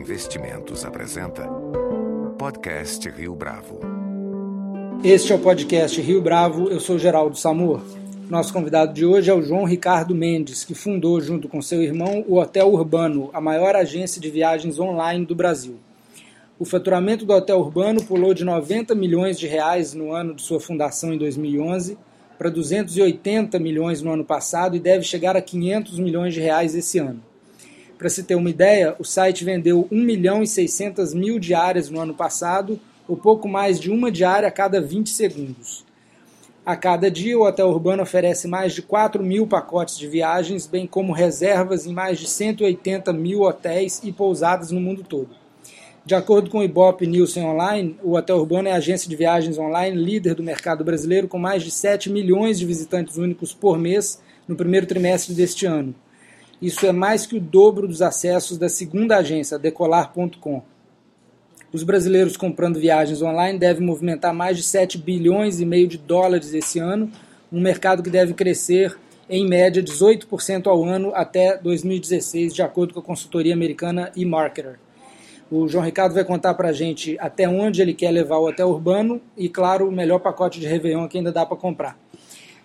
Investimentos apresenta Podcast Rio Bravo. Este é o podcast Rio Bravo, eu sou Geraldo Samor. Nosso convidado de hoje é o João Ricardo Mendes, que fundou, junto com seu irmão, o Hotel Urbano, a maior agência de viagens online do Brasil. O faturamento do Hotel Urbano pulou de 90 milhões de reais no ano de sua fundação em 2011 para 280 milhões no ano passado e deve chegar a 500 milhões de reais esse ano. Para se ter uma ideia, o site vendeu 1 milhão e 600 mil diárias no ano passado, ou pouco mais de uma diária a cada 20 segundos. A cada dia, o Hotel Urbano oferece mais de 4 mil pacotes de viagens, bem como reservas em mais de 180 mil hotéis e pousadas no mundo todo. De acordo com o Ibope Nielsen Online, o Hotel Urbano é a agência de viagens online líder do mercado brasileiro, com mais de 7 milhões de visitantes únicos por mês no primeiro trimestre deste ano. Isso é mais que o dobro dos acessos da segunda agência, Decolar.com. Os brasileiros comprando viagens online devem movimentar mais de 7 bilhões e meio de dólares esse ano, um mercado que deve crescer em média 18% ao ano até 2016, de acordo com a consultoria americana eMarketer. O João Ricardo vai contar para a gente até onde ele quer levar o hotel urbano e, claro, o melhor pacote de Réveillon que ainda dá para comprar.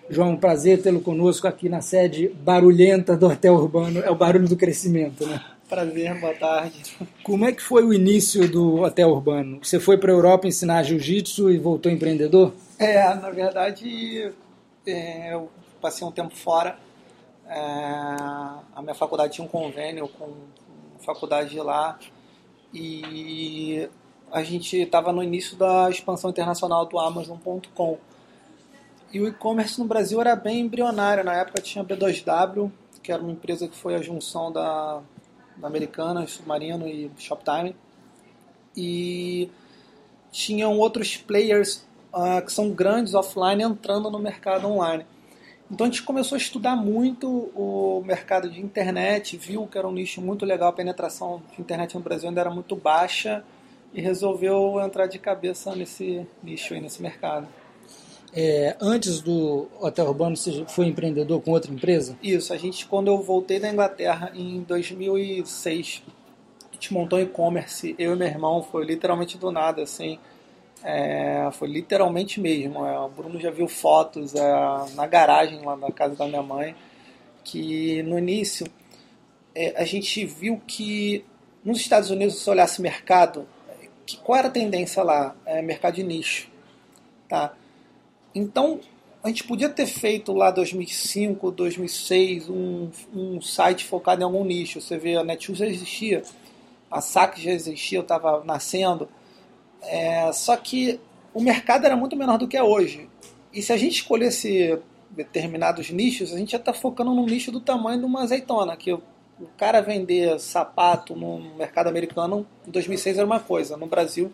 João, prazer tê-lo conosco aqui na sede barulhenta do Hotel Urbano. É o barulho do crescimento, né? Prazer, boa tarde. Como é que foi o início do Hotel Urbano? Você foi para a Europa ensinar jiu-jitsu e voltou empreendedor? É, na verdade, é, eu passei um tempo fora. É, a minha faculdade tinha um convênio com a faculdade lá e a gente estava no início da expansão internacional do Amazon.com. E o e-commerce no Brasil era bem embrionário. Na época tinha a B2W, que era uma empresa que foi a junção da, da Americana, Submarino e Shoptime. E tinham outros players uh, que são grandes offline entrando no mercado online. Então a gente começou a estudar muito o mercado de internet, viu que era um nicho muito legal, a penetração de internet no Brasil ainda era muito baixa e resolveu entrar de cabeça nesse nicho aí, nesse mercado. É, antes do Hotel Urbano, você foi empreendedor com outra empresa? Isso, a gente, quando eu voltei da Inglaterra em 2006, a gente montou e-commerce, eu e meu irmão, foi literalmente do nada, assim, é, foi literalmente mesmo. É, o Bruno já viu fotos é, na garagem lá na casa da minha mãe, que no início é, a gente viu que nos Estados Unidos, se olhasse mercado, que, qual era a tendência lá? É, mercado de nicho, tá? Então, a gente podia ter feito lá 2005, 2006 um, um site focado em algum nicho. Você vê, a Netshoes já existia, a SAC já existia, eu estava nascendo. É, só que o mercado era muito menor do que é hoje. E se a gente escolhesse determinados nichos, a gente já está focando num nicho do tamanho de uma azeitona, que o cara vender sapato no mercado americano em 2006 era uma coisa, no Brasil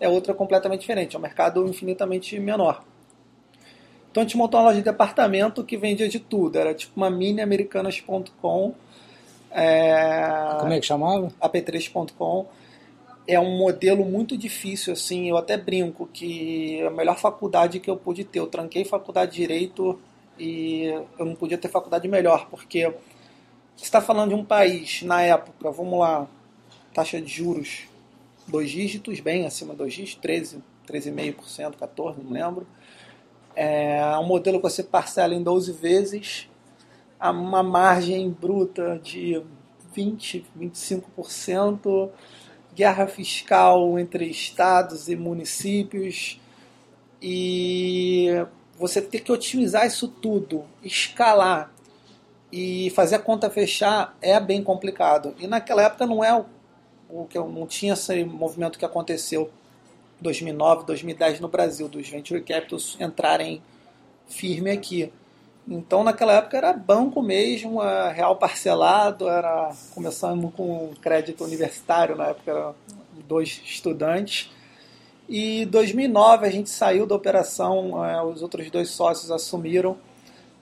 é outra completamente diferente, é um mercado infinitamente menor. Então a gente montou uma loja de departamento que vendia de tudo. Era tipo uma mini americanas.com. É... Como é que chamava? ap3.com. É um modelo muito difícil, assim. Eu até brinco que a melhor faculdade que eu pude ter. Eu tranquei faculdade de Direito e eu não podia ter faculdade melhor, porque você está falando de um país, na época, vamos lá, taxa de juros, dois dígitos, bem acima de dois dígitos, 13, 13,5%, 14%, não lembro é um modelo que você parcela em 12 vezes, a uma margem bruta de 20, 25%, guerra fiscal entre estados e municípios, e você ter que otimizar isso tudo, escalar e fazer a conta fechar é bem complicado. E naquela época não é o que não tinha esse movimento que aconteceu 2009, 2010 no Brasil, dos venture capitals entrarem firme aqui. Então naquela época era banco mesmo, real parcelado, era começando com crédito universitário, na época era dois estudantes. E 2009 a gente saiu da operação, é, os outros dois sócios assumiram.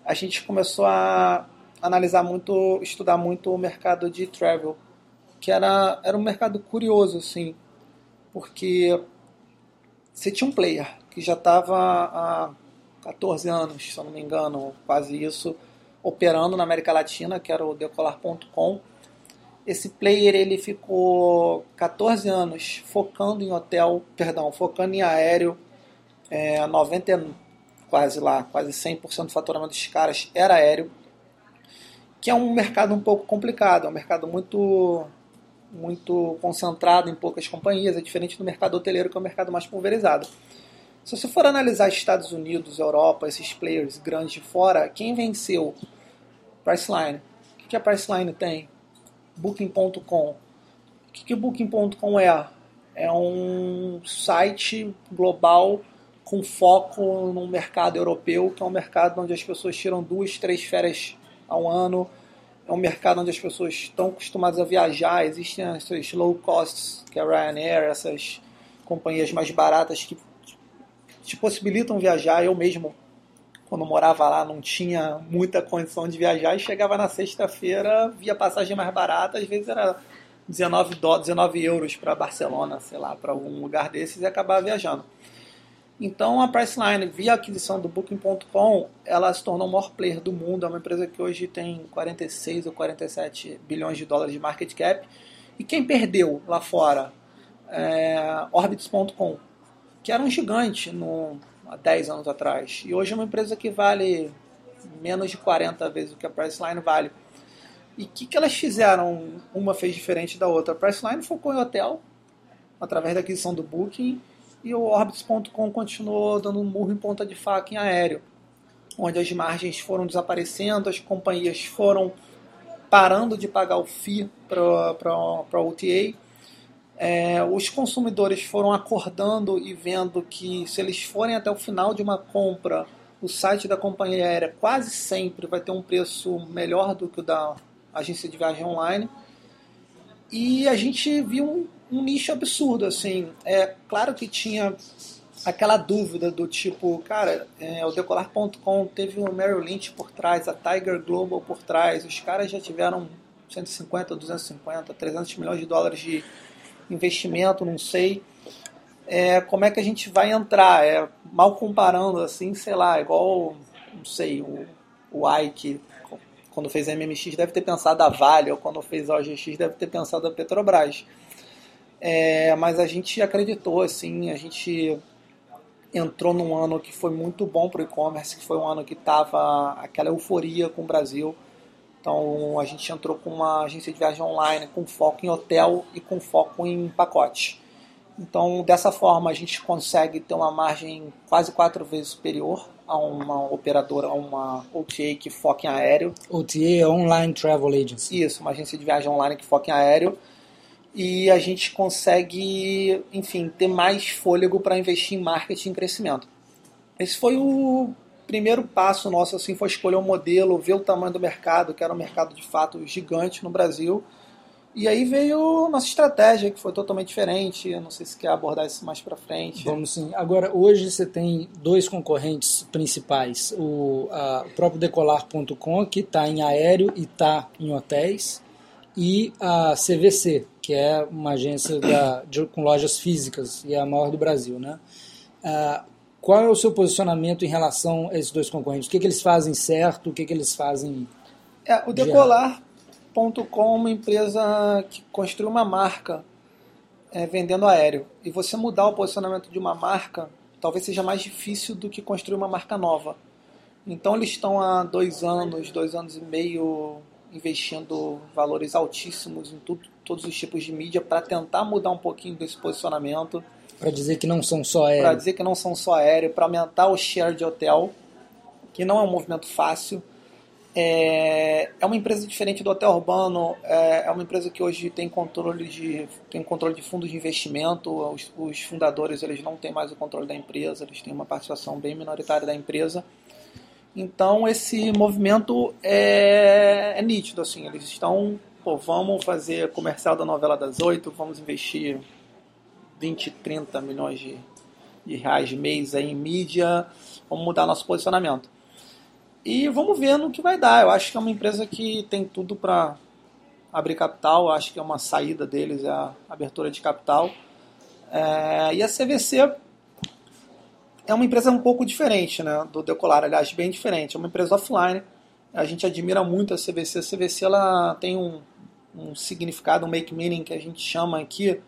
A gente começou a analisar muito, estudar muito o mercado de travel, que era, era um mercado curioso, assim, porque você tinha um player que já estava há 14 anos, se eu não me engano, quase isso, operando na América Latina, que era o Decolar.com. Esse player ele ficou 14 anos focando em hotel, perdão, focando em aéreo, é, 90 quase lá, quase 100% do faturamento dos caras era aéreo, que é um mercado um pouco complicado, é um mercado muito muito concentrado em poucas companhias, é diferente do mercado hoteleiro que é um mercado mais pulverizado. Se você for analisar Estados Unidos, Europa, esses players grandes de fora, quem venceu? Priceline. O que a Priceline tem? Booking.com. O que o Booking.com é? É um site global com foco no mercado europeu, que é um mercado onde as pessoas tiram duas, três férias ao ano. É um mercado onde as pessoas estão acostumadas a viajar. Existem essas low costs, que é a Ryanair, essas companhias mais baratas que te possibilitam viajar. Eu mesmo, quando morava lá, não tinha muita condição de viajar e chegava na sexta-feira, via passagem mais barata, às vezes era 19, 19 euros para Barcelona, sei lá, para algum lugar desses e acabava viajando. Então a Priceline, via aquisição do Booking.com, ela se tornou o maior player do mundo. É uma empresa que hoje tem 46 ou 47 bilhões de dólares de market cap. E quem perdeu lá fora? É, Orbitz.com que era um gigante no, há 10 anos atrás. E hoje é uma empresa que vale menos de 40 vezes o que a Priceline vale. E o que, que elas fizeram? Uma fez diferente da outra. A Priceline focou em hotel, através da aquisição do Booking, e o Orbitz.com continuou dando um murro em ponta de faca em aéreo, onde as margens foram desaparecendo, as companhias foram parando de pagar o FII para a OTA é, os consumidores foram acordando e vendo que se eles forem até o final de uma compra, o site da companhia aérea quase sempre vai ter um preço melhor do que o da agência de viagem online. E a gente viu um nicho absurdo, assim. É claro que tinha aquela dúvida do tipo, cara, é, o Decolar.com teve o Merrill Lynch por trás, a Tiger Global por trás, os caras já tiveram 150, 250, 300 milhões de dólares de investimento, não sei. É, como é que a gente vai entrar? É, mal comparando, assim, sei lá, igual, não sei, o, o Ike, quando fez a MMX, deve ter pensado a Vale, ou quando fez a OGX, deve ter pensado a Petrobras. É, mas a gente acreditou, assim, a gente entrou num ano que foi muito bom para o e-commerce, que foi um ano que estava aquela euforia com o Brasil. Então a gente entrou com uma agência de viagem online com foco em hotel e com foco em pacote. Então dessa forma a gente consegue ter uma margem quase quatro vezes superior a uma operadora, a uma OTA que foca em aéreo. OTA é Online Travel Agency. Isso, uma agência de viagem online que foca em aéreo. E a gente consegue, enfim, ter mais fôlego para investir em marketing e crescimento. Esse foi o primeiro passo nosso assim foi escolher um modelo, ver o tamanho do mercado, que era um mercado de fato gigante no Brasil. E aí veio nossa estratégia, que foi totalmente diferente. Eu não sei se quer abordar isso mais para frente. Vamos sim. Agora, hoje você tem dois concorrentes principais: o, a, o próprio Decolar.com, que está em aéreo e está em hotéis, e a CVC, que é uma agência da, de, com lojas físicas e é a maior do Brasil. Né? Uh, qual é o seu posicionamento em relação a esses dois concorrentes? O que, que eles fazem certo? O que, que eles fazem. É, o Decolar.com é uma empresa que construiu uma marca é, vendendo aéreo. E você mudar o posicionamento de uma marca talvez seja mais difícil do que construir uma marca nova. Então eles estão há dois anos, dois anos e meio investindo valores altíssimos em tudo, todos os tipos de mídia para tentar mudar um pouquinho desse posicionamento. Para dizer que não são só aéreo. Para dizer que não são só aéreo, para aumentar o share de hotel, que não é um movimento fácil. É, é uma empresa diferente do hotel urbano, é, é, uma empresa que hoje tem controle de, tem controle de fundos de investimento, os, os fundadores eles não têm mais o controle da empresa, eles têm uma participação bem minoritária da empresa. Então esse movimento é, é nítido, assim, eles estão, pô, vamos fazer comercial da novela das oito, vamos investir 20, 30 milhões de, de reais mês aí em mídia, vamos mudar nosso posicionamento. E vamos ver no que vai dar. Eu acho que é uma empresa que tem tudo para abrir capital. Eu acho que é uma saída deles, é a abertura de capital. É, e a CVC é uma empresa um pouco diferente né, do Decolar, aliás, bem diferente. É uma empresa offline. A gente admira muito a CVC. A CVC ela tem um, um significado, um make meaning que a gente chama aqui,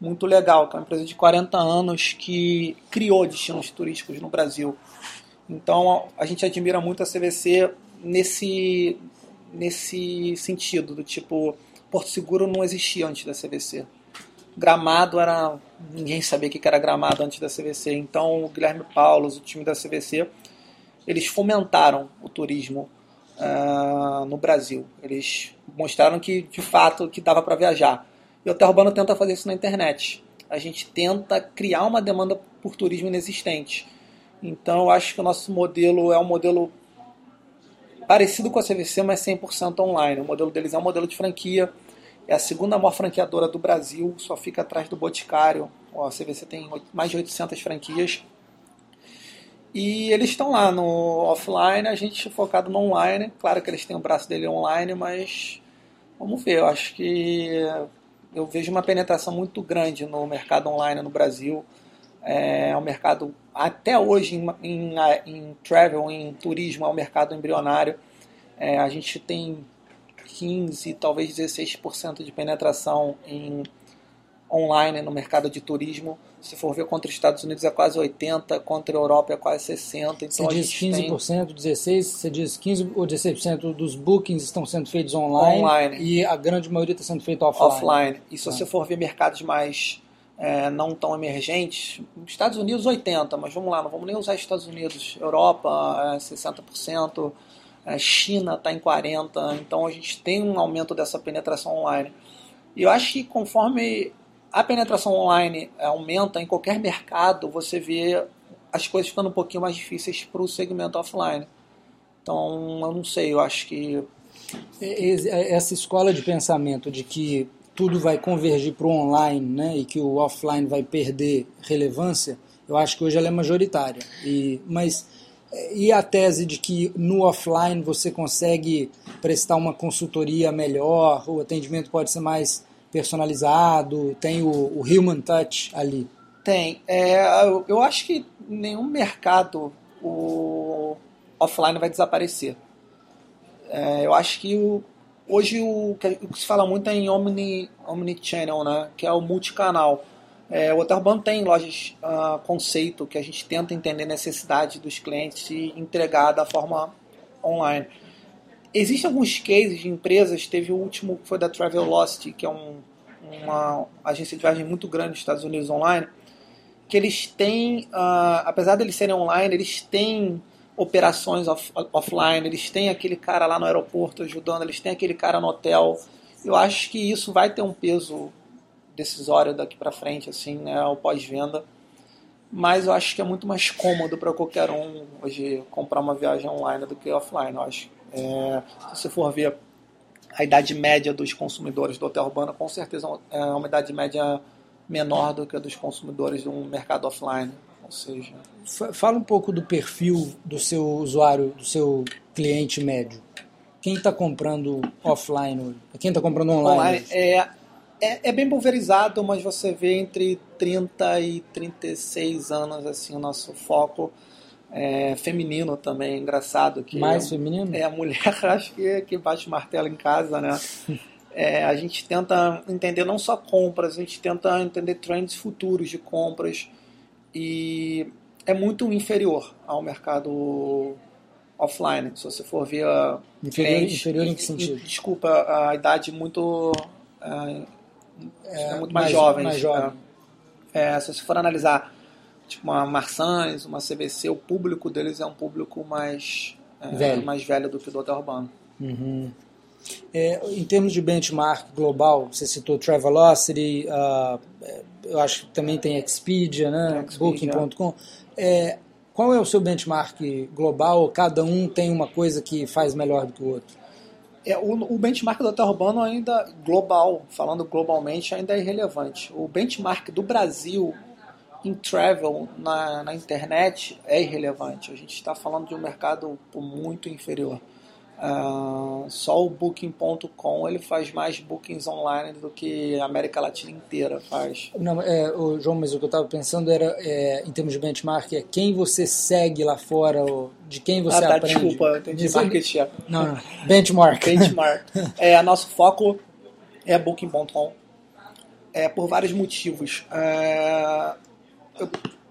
muito legal, que é uma empresa de 40 anos que criou destinos turísticos no Brasil. Então a gente admira muito a CVC nesse, nesse sentido, do tipo, Porto Seguro não existia antes da CVC. Gramado era. ninguém sabia o que era gramado antes da CVC. Então o Guilherme Paulos, o time da CVC, eles fomentaram o turismo uh, no Brasil. Eles mostraram que de fato que dava para viajar. E o Terra tenta fazer isso na internet. A gente tenta criar uma demanda por turismo inexistente. Então eu acho que o nosso modelo é um modelo parecido com a CVC, mas 100% online. O modelo deles é um modelo de franquia. É a segunda maior franqueadora do Brasil, só fica atrás do Boticário. A CVC tem mais de 800 franquias. E eles estão lá no offline, a gente focado no online. Claro que eles têm o braço dele online, mas vamos ver. Eu acho que eu vejo uma penetração muito grande no mercado online no Brasil. É um mercado, até hoje, em, em, em travel, em turismo, é um mercado embrionário. É, a gente tem 15, talvez 16% de penetração em online no mercado de turismo. Se for ver contra os Estados Unidos é quase 80, contra a Europa é quase 60. Então você diz 15%, tem... 16%, você diz 15% ou 16% dos bookings estão sendo feitos online, online, e a grande maioria está sendo feito offline. Offline. E se ah. você for ver mercados mais é, não tão emergentes, Estados Unidos 80%, mas vamos lá, não vamos nem usar Estados Unidos, Europa é 60%, é, China está em 40%, então a gente tem um aumento dessa penetração online. E eu acho que conforme a penetração online aumenta em qualquer mercado, você vê as coisas ficando um pouquinho mais difíceis para o segmento offline. Então, eu não sei, eu acho que. Essa escola de pensamento de que tudo vai convergir para o online né, e que o offline vai perder relevância, eu acho que hoje ela é majoritária. E, mas e a tese de que no offline você consegue prestar uma consultoria melhor, o atendimento pode ser mais personalizado, tem o, o human touch ali? Tem. É, eu acho que nenhum mercado o offline vai desaparecer. É, eu acho que o, hoje o, o, que se fala muito é em omni, omnichannel, né? que é o multicanal. É, o Hotel tem lojas uh, conceito que a gente tenta entender a necessidade dos clientes e entregar da forma online. Existem alguns cases de empresas, teve o último que foi da Travelocity, que é um, uma agência de viagem muito grande nos Estados Unidos online, que eles têm, uh, apesar de eles serem online, eles têm operações off, offline, eles têm aquele cara lá no aeroporto ajudando, eles têm aquele cara no hotel. Eu acho que isso vai ter um peso decisório daqui para frente, assim, né, ao pós-venda. Mas eu acho que é muito mais cômodo para qualquer um hoje comprar uma viagem online do que offline. Eu acho é, se você for ver a idade média dos consumidores do hotel urbano, com certeza é uma idade média menor do que a dos consumidores do mercado offline. Ou seja, fala um pouco do perfil do seu usuário, do seu cliente médio. Quem está comprando offline? Quem está comprando online? online é, é, é, bem pulverizado, mas você vê entre 30 e 36 anos assim o nosso foco é, feminino também, engraçado. Que Mais feminino? É, a mulher acho que, que bate martelo em casa, né? É, a gente tenta entender não só compras, a gente tenta entender trends futuros de compras e é muito inferior ao mercado offline. Se você for ver inferior, inferior em que sentido? Desculpa, a idade muito é, é muito mais, mais jovem. Mais jovem. Né? É, se você for analisar tipo uma Marsans, uma CBC, o público deles é um público mais é, velho, mais velho do que o do hotel urbano. Uhum. É, em termos de benchmark global, você citou Travelocity, uh, eu acho que também tem Expedia, né? Booking.com. É, qual é o seu benchmark global? Cada um tem uma coisa que faz melhor do que o outro? É, o, o benchmark do hotel urbano ainda global, falando globalmente, ainda é irrelevante. O benchmark do Brasil em travel na, na internet é irrelevante. A gente está falando de um mercado muito inferior. Uh, só o Booking.com ele faz mais bookings online do que a América Latina inteira faz. Não, é, o João, mas o que eu estava pensando era, é, em termos de benchmark, é quem você segue lá fora, de quem você ah, tá, aprende. Desculpa, eu entendi marketing. Não, não, benchmark. Benchmark. é, nosso foco é Booking.com. É, por vários motivos. É,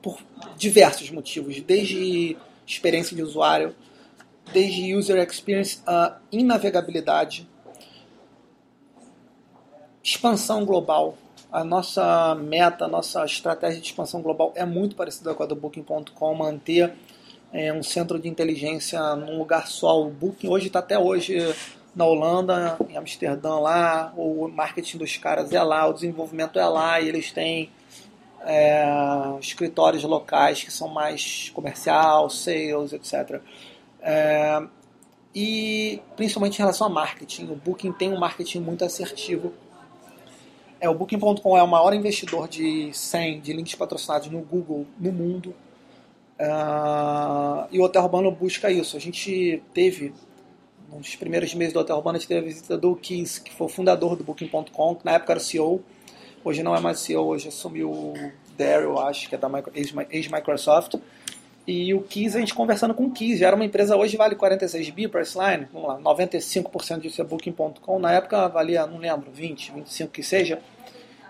por diversos motivos. Desde experiência de usuário, desde user experience, a navegabilidade, expansão global. A nossa meta, a nossa estratégia de expansão global é muito parecida com a do Booking.com, manter é, um centro de inteligência num lugar só. O Booking hoje está até hoje na Holanda, em Amsterdã lá, o marketing dos caras é lá, o desenvolvimento é lá, e eles têm é, escritórios locais que são mais comercial, sales, etc. É, e principalmente em relação a marketing, o Booking tem um marketing muito assertivo. É, o Booking.com é o maior investidor de 100 de links patrocinados no Google no mundo. Uh, e o Hotel Urbano busca isso. A gente teve, nos primeiros meses do Hotel Urbano, a gente teve a visita do Keys, que foi o fundador do Booking.com, que na época era CEO. Hoje não é mais CEO, hoje assumiu o Daryl, acho que é da ex-Microsoft. E o Keys, a gente conversando com o Keys, já era uma empresa, hoje vale 46 bi, Priceline, vamos lá, 95% disso é Booking.com, na época valia, não lembro, 20, 25 que seja.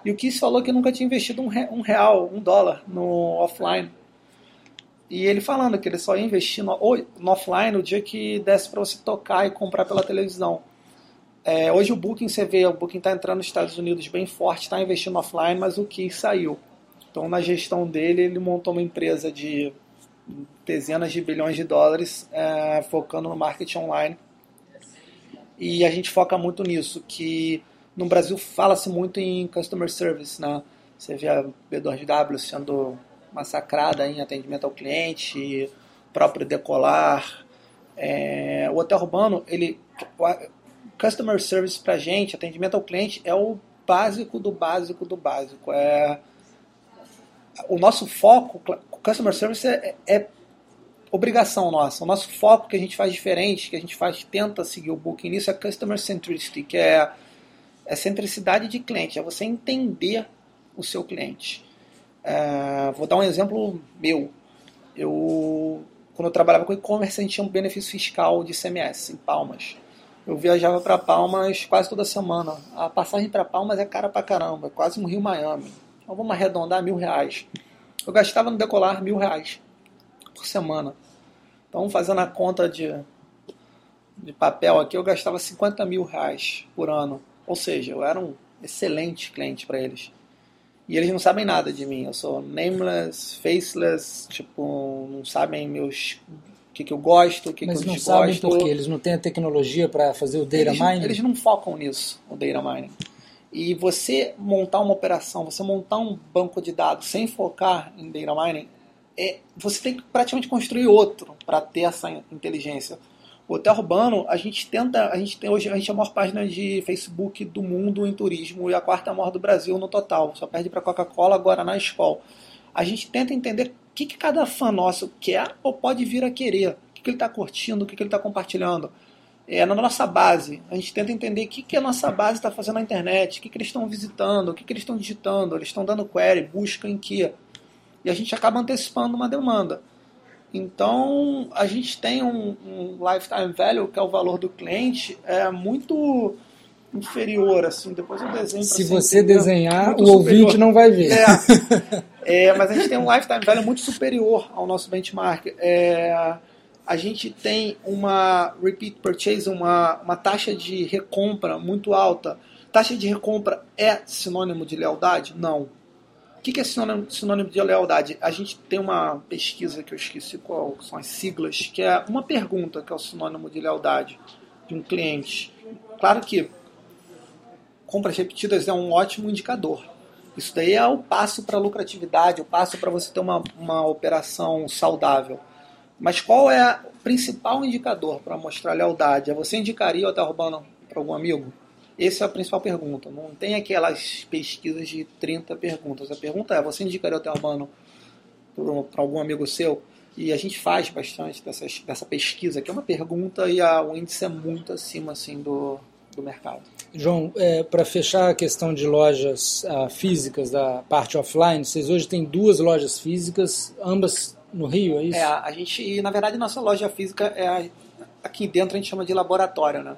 E o Keys falou que nunca tinha investido um real, um dólar no offline. E ele falando que ele só ia investir no, no offline o dia que desse para você tocar e comprar pela televisão. É, hoje o Booking, você vê, o Booking está entrando nos Estados Unidos bem forte, está investindo offline, mas o Keys saiu. Então, na gestão dele, ele montou uma empresa de dezenas de bilhões de dólares é, focando no marketing online. E a gente foca muito nisso, que no Brasil fala-se muito em customer service, né? Você vê a B2W sendo massacrada em atendimento ao cliente, próprio decolar. É, o hotel urbano, ele, customer service para gente, atendimento ao cliente é o básico do básico do básico. É o nosso foco, customer service é, é obrigação nossa. O nosso foco que a gente faz diferente, que a gente faz tenta seguir o booking nisso é customer centricity, que é, é centricidade de cliente, é você entender o seu cliente. É, vou dar um exemplo meu. Eu, quando eu trabalhava com e-commerce, a gente tinha um benefício fiscal de CMS em Palmas. Eu viajava para Palmas quase toda semana. A passagem para Palmas é cara pra caramba, é quase um Rio Miami. Então vamos arredondar mil reais. Eu gastava no decolar mil reais por semana. Então, fazendo a conta de, de papel aqui, eu gastava 50 mil reais por ano. Ou seja, eu era um excelente cliente para eles. E eles não sabem nada de mim. Eu sou nameless, faceless, tipo, não sabem meus o que, que eu gosto, o que, Mas que eu não sabem desgosto. por quê? Eles não têm a tecnologia para fazer o data eles, mining? Eles não focam nisso, o data mining. E você montar uma operação, você montar um banco de dados sem focar em data mining, é, você tem que praticamente construir outro para ter essa inteligência. O hotel urbano, a gente tenta, a gente tem hoje a gente é a maior página de Facebook do mundo em turismo e a quarta maior do Brasil no total. Só perde para Coca-Cola agora na escola. A gente tenta entender o que, que cada fã nosso quer ou pode vir a querer, o que, que ele está curtindo, o que, que ele está compartilhando. É na nossa base. A gente tenta entender o que, que a nossa base está fazendo na internet, o que, que eles estão visitando, o que, que eles estão digitando, eles estão dando query, busca em que. E a gente acaba antecipando uma demanda. Então, a gente tem um, um, lifetime value, que é o valor do cliente, é muito inferior, assim, depois eu desenho Se você entender. desenhar, o superior. ouvinte não vai ver. É, é, mas a gente tem um lifetime value muito superior ao nosso benchmark. É, a gente tem uma repeat purchase, uma, uma taxa de recompra muito alta. Taxa de recompra é sinônimo de lealdade? Não. O que é sinônimo, sinônimo de lealdade? A gente tem uma pesquisa que eu esqueci qual são as siglas, que é uma pergunta que é o sinônimo de lealdade de um cliente. Claro que compras repetidas é um ótimo indicador. Isso daí é o passo para lucratividade, o passo para você ter uma, uma operação saudável. Mas qual é o principal indicador para mostrar lealdade? Você indicaria o hotel urbano para algum amigo? Essa é a principal pergunta. Não tem aquelas pesquisas de 30 perguntas. A pergunta é: você indicaria o hotel urbano para algum amigo seu? E a gente faz bastante dessas, dessa pesquisa, que é uma pergunta e a, o índice é muito acima assim, do, do mercado. João, é, para fechar a questão de lojas ah, físicas da parte offline, vocês hoje têm duas lojas físicas, ambas no Rio, é isso? É, a gente, na verdade, nossa loja física é a- aqui dentro a gente chama de laboratório, né?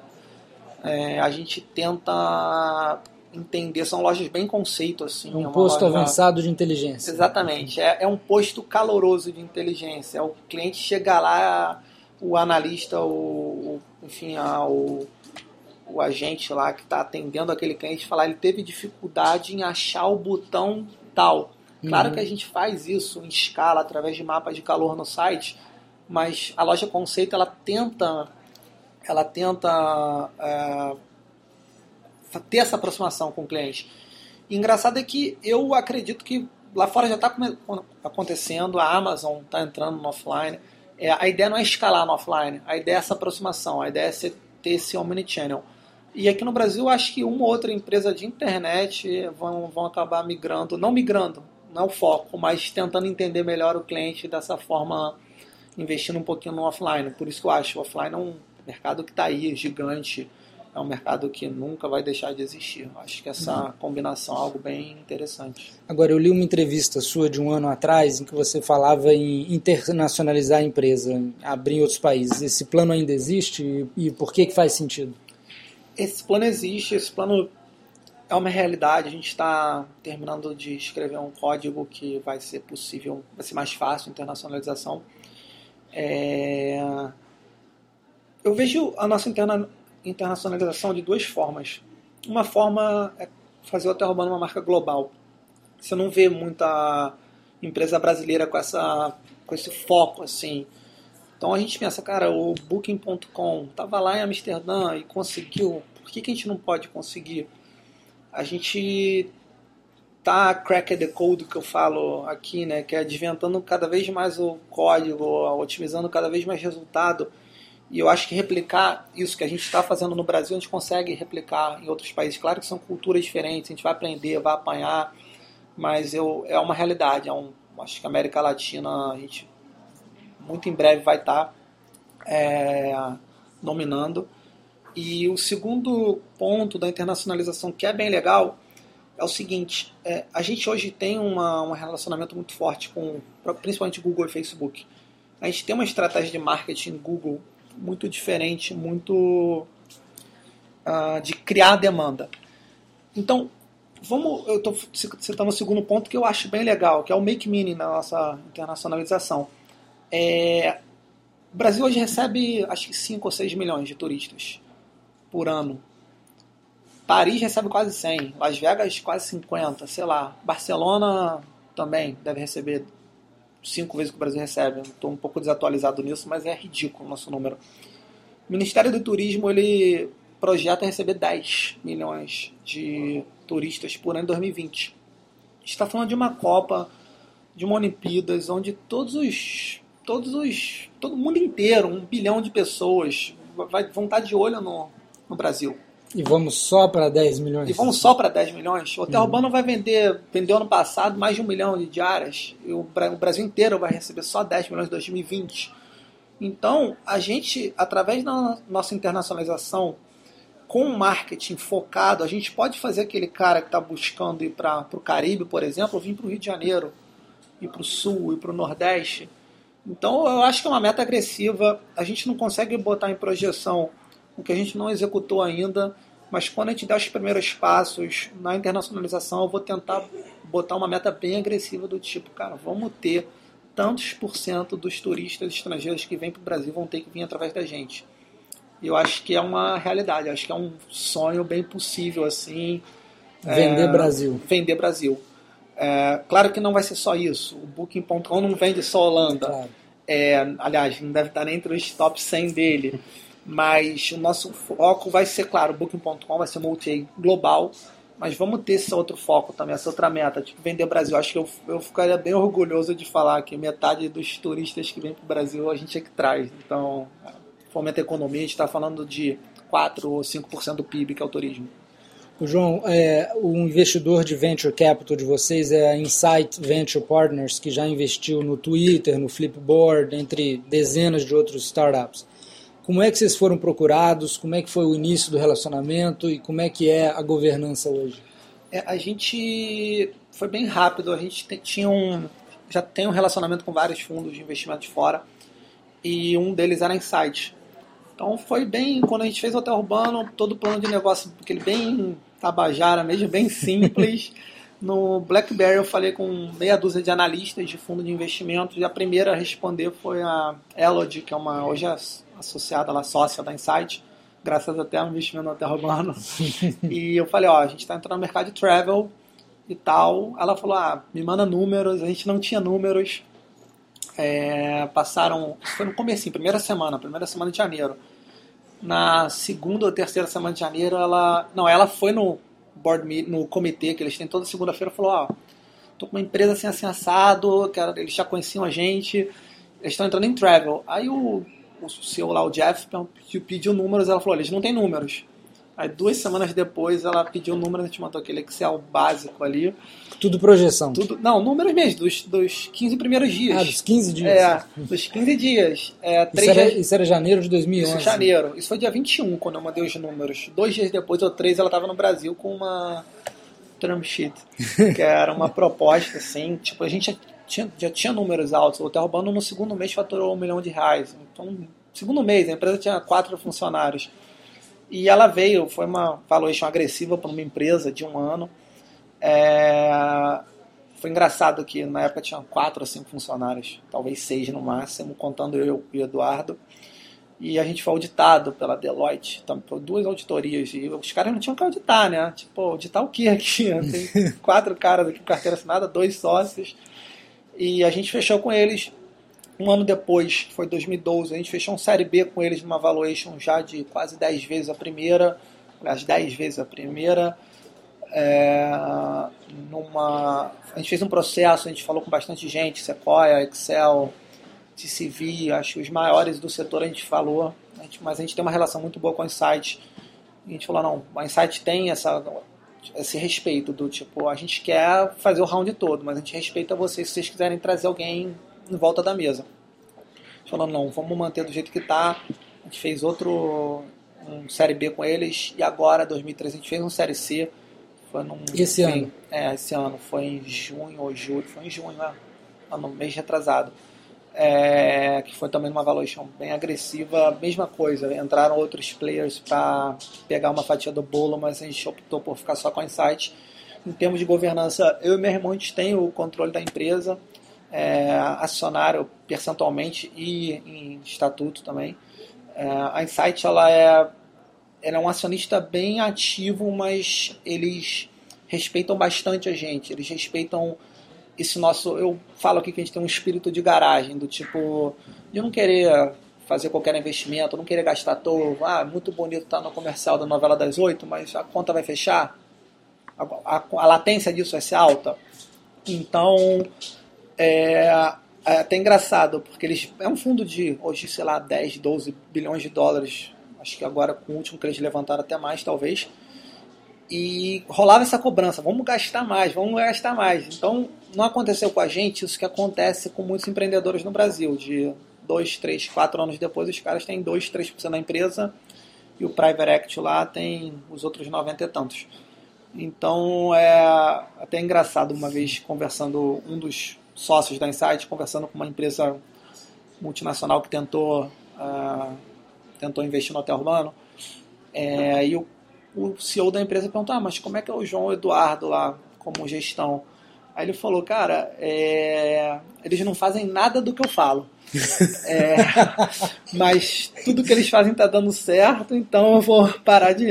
É, a gente tenta entender, são lojas bem conceito assim. É um é posto loja- avançado de inteligência. Exatamente, é, é um posto caloroso de inteligência. É o cliente chega lá, o analista, o, o- enfim, a- o, o agente lá que está atendendo aquele cliente falar ele teve dificuldade em achar o botão tal. Claro Uhum. que a gente faz isso em escala através de mapas de calor no site, mas a loja conceito ela tenta, ela tenta é, ter essa aproximação com o cliente. E engraçado é que eu acredito que lá fora já está acontecendo, a Amazon está entrando no offline. É, a ideia não é escalar no offline, a ideia é essa aproximação, a ideia é ter esse omnichannel. E aqui no Brasil, acho que uma ou outra empresa de internet vão, vão acabar migrando, não migrando, não é o foco, mas tentando entender melhor o cliente dessa forma, investindo um pouquinho no offline. Por isso que eu acho o offline é um mercado que está aí, gigante, é um mercado que nunca vai deixar de existir. Acho que essa combinação é algo bem interessante. Agora, eu li uma entrevista sua de um ano atrás em que você falava em internacionalizar a empresa, em abrir em outros países. Esse plano ainda existe e, e por que, que faz sentido? Esse plano existe, esse plano é uma realidade. A gente está terminando de escrever um código que vai ser possível, vai ser mais fácil internacionalização. É, Eu vejo a nossa interna- internacionalização de duas formas. Uma forma é fazer o Hotel uma marca global. Você não vê muita empresa brasileira com, essa, com esse foco assim. Então a gente pensa, cara, o Booking.com estava lá em Amsterdã e conseguiu. Por que, que a gente não pode conseguir? A gente tá crack the code que eu falo aqui, né? Que é adventando cada vez mais o código, otimizando cada vez mais resultado. E eu acho que replicar isso que a gente está fazendo no Brasil, a gente consegue replicar em outros países. Claro que são culturas diferentes, a gente vai aprender, vai apanhar, mas eu, é uma realidade. É um, acho que a América Latina, a gente muito em breve vai estar é, nominando. E o segundo ponto da internacionalização que é bem legal é o seguinte: é, a gente hoje tem uma, um relacionamento muito forte com, principalmente Google e Facebook. A gente tem uma estratégia de marketing Google muito diferente, muito uh, de criar demanda. Então, vamos, eu estou citando o segundo ponto que eu acho bem legal, que é o make meaning na nossa internacionalização. É, o Brasil hoje recebe acho que 5 ou 6 milhões de turistas por ano. Paris recebe quase 100, Las Vegas quase 50, sei lá. Barcelona também deve receber cinco vezes que o Brasil recebe. Estou um pouco desatualizado nisso, mas é ridículo o nosso número. O Ministério do Turismo ele projeta receber 10 milhões de turistas por ano em 2020. A gente está falando de uma Copa, de uma Olimpíadas, onde todos os, todos os, todo mundo inteiro, um bilhão de pessoas, vai, vão estar de olho no, no Brasil. E vamos só para 10 milhões? E vamos só para 10 milhões? O Hotel uhum. Urbano vai vender, vendeu ano passado mais de um milhão de diárias. E o, o Brasil inteiro vai receber só 10 milhões em 2020. Então, a gente, através da nossa internacionalização, com um marketing focado, a gente pode fazer aquele cara que está buscando ir para o Caribe, por exemplo, vir para o Rio de Janeiro, ir para o Sul, ir para o Nordeste. Então, eu acho que é uma meta agressiva. A gente não consegue botar em projeção o que a gente não executou ainda, mas quando a gente der os primeiros passos na internacionalização, eu vou tentar botar uma meta bem agressiva do tipo, cara, vamos ter tantos por cento dos turistas estrangeiros que vêm para o Brasil vão ter que vir através da gente. Eu acho que é uma realidade, acho que é um sonho bem possível assim. Vender é, Brasil. Vender Brasil. É, claro que não vai ser só isso. O Booking.com não vende só Holanda. Claro. É, aliás, não deve estar nem entre os top 100 dele. Mas o nosso foco vai ser, claro, o Booking.com vai ser multi global, mas vamos ter esse outro foco também, essa outra meta, tipo vender Brasil. Acho que eu, eu ficaria bem orgulhoso de falar que metade dos turistas que vêm para o Brasil a gente é que traz. Então, fomenta a economia, a gente está falando de 4 ou 5% do PIB que é o turismo. O João, é, o investidor de venture capital de vocês é a Insight Venture Partners, que já investiu no Twitter, no Flipboard, entre dezenas de outros startups. Como é que vocês foram procurados? Como é que foi o início do relacionamento e como é que é a governança hoje? É, a gente foi bem rápido. A gente tinha um, já tem um relacionamento com vários fundos de investimento de fora e um deles era Insight. Então foi bem, quando a gente fez o hotel urbano, todo o plano de negócio, aquele bem tabajara mesmo, bem simples. No BlackBerry eu falei com meia dúzia de analistas de fundo de investimentos e a primeira a responder foi a Elodie, que é uma hoje é associada lá, sócia da Insight, graças até ao investimento no hotel urbano. e eu falei, ó, a gente está entrando no mercado de travel e tal. Ela falou, ah, me manda números, a gente não tinha números. É, passaram, foi no começo, primeira semana, primeira semana de janeiro. Na segunda ou terceira semana de janeiro, ela, não, ela foi no board meet, no comitê que eles têm toda segunda-feira, falou, ó, tô com uma empresa assim, assim assado, que eles já conheciam a gente, eles estão entrando em travel. Aí o, o CEO lá, o Jeff, pediu números, ela falou, eles não têm números. Aí duas semanas depois ela pediu o número, a gente mandou aquele Excel básico ali. Tudo projeção. Tudo, não, números mesmo, dos, dos 15 primeiros dias. Ah, dos 15 dias. É, dos 15 dias. É, isso, era, isso era janeiro de 2011. Isso janeiro. Isso foi dia 21 quando eu mandei os números. Dois dias depois, ou três, ela estava no Brasil com uma term sheet, que era uma proposta, assim, tipo, a gente tinha, já tinha números altos. O Hotel Urbano no segundo mês faturou um milhão de reais. Então, segundo mês, a empresa tinha quatro funcionários. E ela veio, foi uma valuation agressiva para uma empresa de um ano. É, foi engraçado que na época tinha quatro ou cinco funcionários, talvez seis no máximo, contando eu e o Eduardo. E a gente foi auditado pela Deloitte, por duas auditorias. E os caras não tinham que auditar, né? Tipo, auditar o que aqui? Tem quatro caras aqui com carteira assinada, dois sócios. E a gente fechou com eles um ano depois, que foi 2012, a gente fechou um Série B com eles numa valuation já de quase 10 vezes a primeira, aliás, 10 vezes a primeira. É, numa, a gente fez um processo, a gente falou com bastante gente, Sequoia, Excel, TCV, acho que os maiores do setor a gente falou, a gente, mas a gente tem uma relação muito boa com a Insight. A gente falou, não, a Insight tem essa, esse respeito do tipo, a gente quer fazer o round todo, mas a gente respeita vocês se vocês quiserem trazer alguém em volta da mesa. Falando, não, vamos manter do jeito que está. A gente fez outro um Série B com eles e agora, 2013, a gente fez um Série C. Foi num, esse ano? É, esse ano. Foi em junho ou julho. Foi em junho, né? Ano, mês retrasado. É, que foi também uma valuation bem agressiva. Mesma coisa, entraram outros players para pegar uma fatia do bolo, mas a gente optou por ficar só com a Insight. Em termos de governança, eu e meu irmão tem o controle da empresa é, acionário percentualmente e em estatuto também. É, a Insight ela é, ela é um acionista bem ativo, mas eles respeitam bastante a gente. Eles respeitam esse nosso. Eu falo aqui que a gente tem um espírito de garagem, do tipo, de não querer fazer qualquer investimento, não querer gastar todo. Ah, muito bonito estar tá no comercial da novela das oito, mas a conta vai fechar. A, a, a latência disso vai ser alta. Então, é, é até engraçado, porque eles é um fundo de hoje, sei lá, 10, 12 bilhões de dólares. Acho que agora com o último que eles levantaram até mais, talvez. E rolava essa cobrança, vamos gastar mais, vamos gastar mais. Então, não aconteceu com a gente isso que acontece com muitos empreendedores no Brasil. De 2, 3, 4 anos depois, os caras têm 2, 3% da empresa e o Private Equity lá tem os outros 90 e tantos. Então, é até engraçado, uma vez conversando, um dos sócios da Insight conversando com uma empresa multinacional que tentou, uh, tentou investir no hotel urbano. É, e o, o CEO da empresa perguntou: ah, mas como é que é o João Eduardo lá como gestão? Aí ele falou: cara, é, eles não fazem nada do que eu falo. É, mas tudo que eles fazem está dando certo, então eu vou parar de.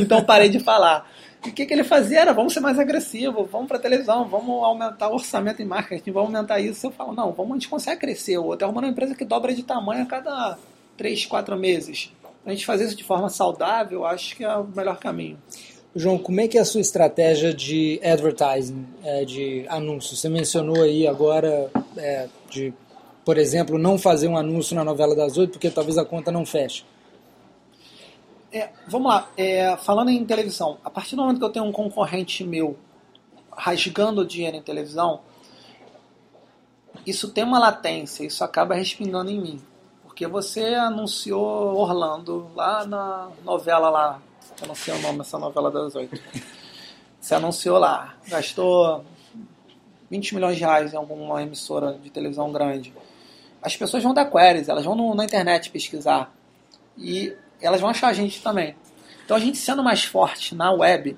Então parei de falar. E o que, que ele fazia era, vamos ser mais agressivo, vamos para televisão, vamos aumentar o orçamento em marketing, vamos aumentar isso. Eu falo, não, vamos, a gente consegue crescer. O Hotel é uma empresa que dobra de tamanho a cada 3, 4 meses. A gente fazer isso de forma saudável, acho que é o melhor caminho. João, como é que é a sua estratégia de advertising, é, de anúncios? Você mencionou aí agora é, de, por exemplo, não fazer um anúncio na novela das oito porque talvez a conta não feche. É, vamos lá, é, falando em televisão, a partir do momento que eu tenho um concorrente meu rasgando dinheiro em televisão, isso tem uma latência, isso acaba respingando em mim. Porque você anunciou Orlando lá na novela lá, eu não sei o nome dessa novela das oito. Você anunciou lá, gastou 20 milhões de reais em alguma emissora de televisão grande. As pessoas vão dar queries, elas vão no, na internet pesquisar e elas vão achar a gente também. Então a gente sendo mais forte na web,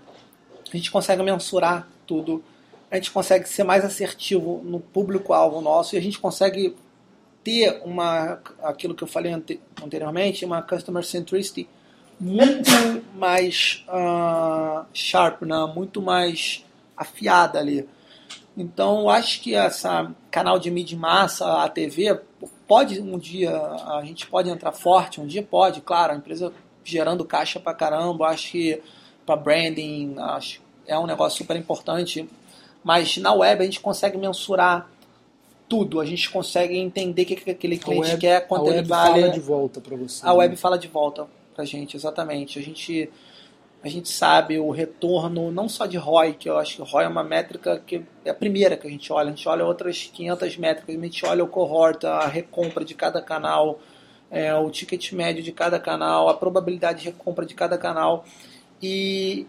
a gente consegue mensurar tudo, a gente consegue ser mais assertivo no público-alvo nosso e a gente consegue ter uma, aquilo que eu falei anteriormente, uma customer centricity muito mais uh, sharp, né? muito mais afiada ali. Então, eu acho que essa canal de mídia massa, a TV, pode um dia, a gente pode entrar forte, um dia pode, claro, a empresa gerando caixa pra caramba, acho que para branding, acho é um negócio super importante, mas na web a gente consegue mensurar tudo, a gente consegue entender o que, que aquele cliente web, quer, quanto ele vale. A web fala de volta para você. A né? web fala de volta pra gente, exatamente. A gente a gente sabe o retorno não só de ROI, que eu acho que ROI é uma métrica que é a primeira que a gente olha, a gente olha outras 500 métricas, a gente olha o cohort, a recompra de cada canal, é, o ticket médio de cada canal, a probabilidade de recompra de cada canal. E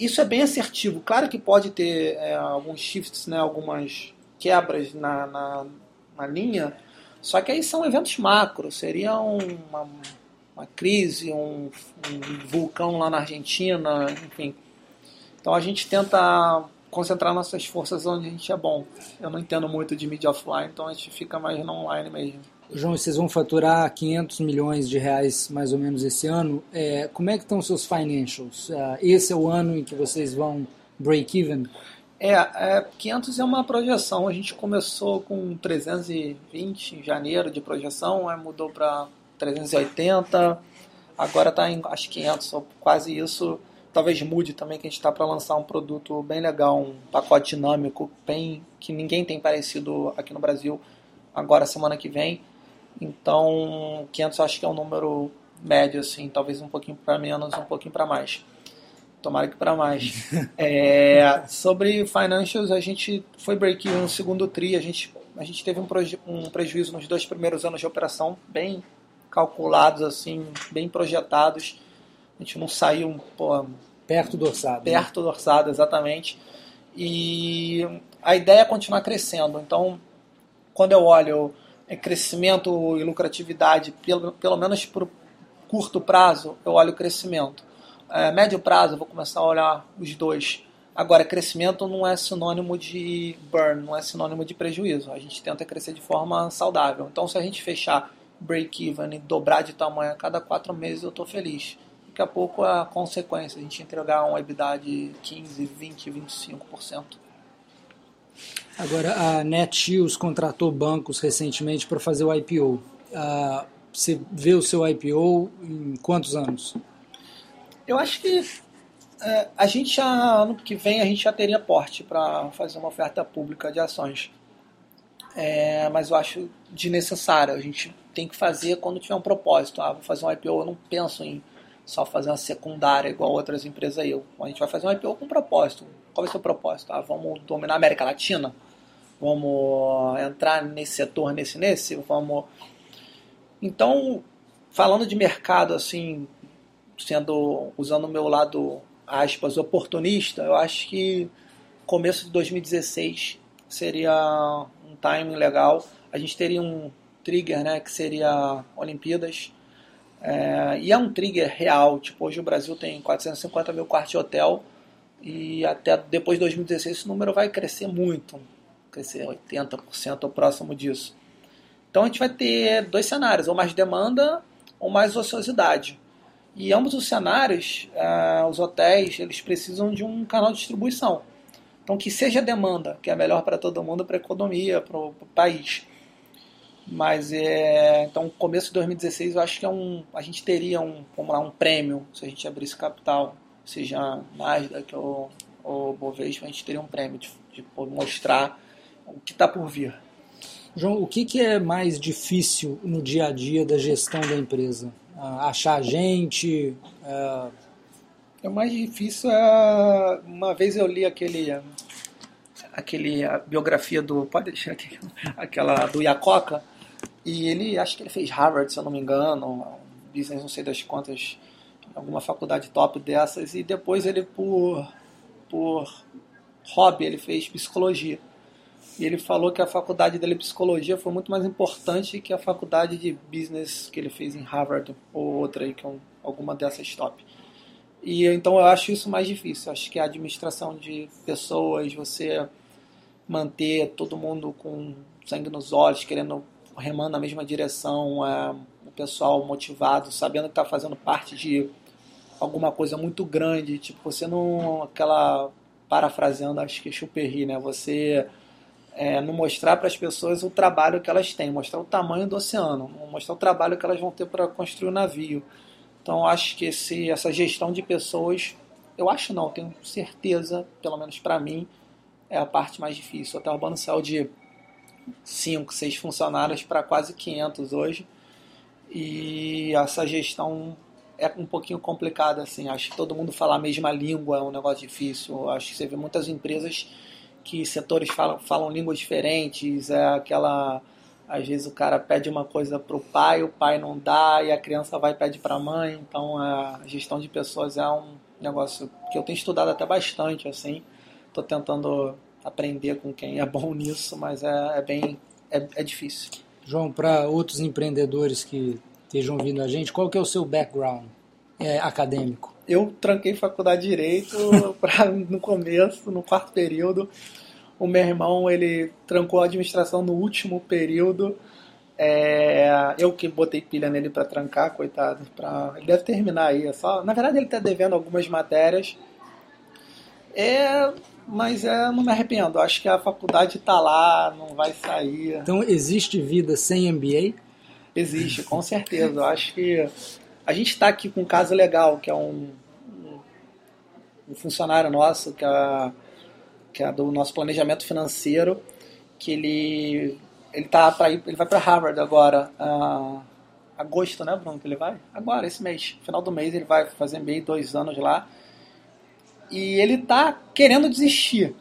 isso é bem assertivo. Claro que pode ter é, alguns shifts, né, algumas quebras na, na, na, linha, só que aí são eventos macro, seria uma, uma crise, um, um vulcão lá na Argentina, enfim. Então a gente tenta concentrar nossas forças onde a gente é bom. Eu não entendo muito de mídia offline, então a gente fica mais no online mesmo. João, vocês vão faturar 500 milhões de reais mais ou menos esse ano. É, como é que estão seus financials? Uh, esse é o ano em que vocês vão break even? É, é, 500 é uma projeção. A gente começou com 320 em janeiro de projeção, aí mudou para 380, agora está em acho 500, ou quase isso. Talvez mude também que a gente está para lançar um produto bem legal, um pacote dinâmico, bem que ninguém tem parecido aqui no Brasil. Agora semana que vem então, 500 acho que é um número médio, assim, talvez um pouquinho para menos, um pouquinho para mais. Tomara que para mais. é, sobre financials, a gente foi break-even no segundo TRI, a gente, a gente teve um, um prejuízo nos dois primeiros anos de operação, bem calculados, assim, bem projetados. A gente não saiu pô, perto do orçado. Né? Perto né? do orçado, exatamente. E a ideia é continuar crescendo. Então, quando eu olho é crescimento e lucratividade, pelo, pelo menos por curto prazo, eu olho o crescimento. É, médio prazo, eu vou começar a olhar os dois. Agora, crescimento não é sinônimo de burn, não é sinônimo de prejuízo. A gente tenta crescer de forma saudável. Então, se a gente fechar break-even e dobrar de tamanho a cada quatro meses, eu estou feliz. Daqui a pouco a consequência, a gente entregar um EBITDA de 15, 20, 25%. Agora, a Netshoes contratou bancos recentemente para fazer o IPO. Uh, ah, você vê o seu IPO em quantos anos? Eu acho que é, a gente já, ano que vem, a gente já teria porte para fazer uma oferta pública de ações. É, mas eu acho desnecessário. A gente tem que fazer quando tiver um propósito. Ah, vou fazer um IPO, eu não penso em só fazer uma secundária igual outras empresas aí. A gente vai fazer um IPO com propósito. Qual vai ser o propósito? Ah, vamos dominar a América Latina? vamos entrar nesse setor, nesse, nesse, vamos. Então, falando de mercado assim, sendo usando o meu lado aspas oportunista, eu acho que começo de 2016 seria um timing legal. A gente teria um trigger, né, que seria Olimpíadas. É, e é um trigger real. Tipo, hoje o Brasil tem 450 mil quartos de hotel e até depois de 2016 esse número vai crescer muito crescer 80% ou próximo disso. Então a gente vai ter dois cenários, ou mais demanda ou mais ociosidade. E ambos os cenários, uh, os hotéis, eles precisam de um canal de distribuição. Então que seja demanda, que é melhor para todo mundo, para a economia, para o país. Mas é, então começo de 2016 eu acho que é um, a gente teria um, vamos lá, um prêmio se a gente abrisse capital, seja Nasdaq ou, ou Bovespa, a gente teria um prêmio de, de mostrar o que está por vir. João, o que, que, é mais difícil no dia a dia da gestão da empresa? Achar gente? É... O mais difícil é. Uma vez eu li aquele. aquele a biografia do. Pode deixar aqui. Aquela do Yacoca. E ele, acho que ele fez Harvard, se eu não me engano. Business, não sei das quantas. Alguma faculdade top dessas. E depois ele, por. por hobby, ele fez psicologia. E ele falou que a faculdade dele de psicologia foi muito mais importante que a faculdade de business que ele fez em Harvard ou outra aí, que é um, alguma dessas top. E então eu acho isso mais difícil. Acho que a administração de pessoas, você manter todo mundo com sangue nos olhos, querendo remando na mesma direção, é, o pessoal motivado, sabendo que está fazendo parte de alguma coisa muito grande, tipo você não aquela parafraseando acho que é Chuperri, né? Você é, não mostrar para as pessoas o trabalho que elas têm, mostrar o tamanho do oceano, mostrar o trabalho que elas vão ter para construir o navio. Então acho que esse, essa gestão de pessoas, eu acho não, tenho certeza, pelo menos para mim, é a parte mais difícil. O Urbano saiu de 5, 6 funcionários para quase 500 hoje. E essa gestão é um pouquinho complicada, assim. Acho que todo mundo fala a mesma língua é um negócio difícil. Acho que você vê muitas empresas que setores falam, falam línguas diferentes, é aquela às vezes o cara pede uma coisa para o pai, o pai não dá e a criança vai e pede para a mãe. Então a gestão de pessoas é um negócio que eu tenho estudado até bastante, assim. Estou tentando aprender com quem é bom nisso, mas é, é bem é, é difícil. João, para outros empreendedores que estejam ouvindo a gente, qual que é o seu background é, acadêmico? Eu tranquei faculdade de direito pra, no começo, no quarto período. O meu irmão ele trancou a administração no último período. É, eu que botei pilha nele para trancar, coitado. Pra, ele deve terminar aí. É só, na verdade, ele está devendo algumas matérias. É, mas é, não me arrependo. Acho que a faculdade está lá, não vai sair. Então, existe vida sem MBA? Existe, com certeza. Acho que a gente está aqui com um caso legal, que é um, um funcionário nosso, que é, que é do nosso planejamento financeiro, que ele ele tá para ele vai para Harvard agora, uh, agosto, né, Bruno, que ele vai? Agora, esse mês, final do mês ele vai fazer MBA dois anos lá. E ele tá querendo desistir.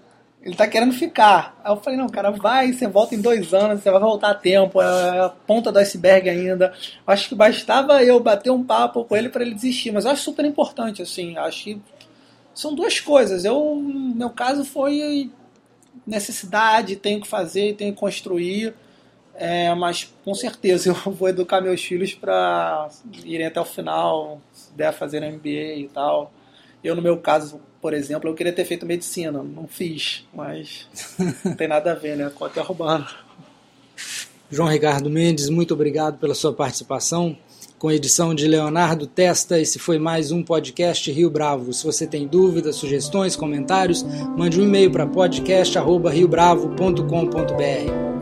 Ele tá querendo ficar. Aí eu falei, não, cara, vai, você volta em dois anos, você vai voltar a tempo, é a ponta do iceberg ainda. Acho que bastava eu bater um papo com ele para ele desistir, mas eu acho super importante, assim, acho que são duas coisas. Eu, meu caso, foi necessidade, tenho que fazer, tenho que construir, é, mas com certeza eu vou educar meus filhos para irem até o final, se der fazer MBA e tal. Eu, no meu caso, por exemplo, eu queria ter feito medicina, não fiz, mas não tem nada a ver, né? Com a terra urbana. João Ricardo Mendes, muito obrigado pela sua participação. Com edição de Leonardo Testa, esse foi mais um podcast Rio Bravo. Se você tem dúvidas, sugestões, comentários, mande um e-mail para podcast@riobravo.com.br.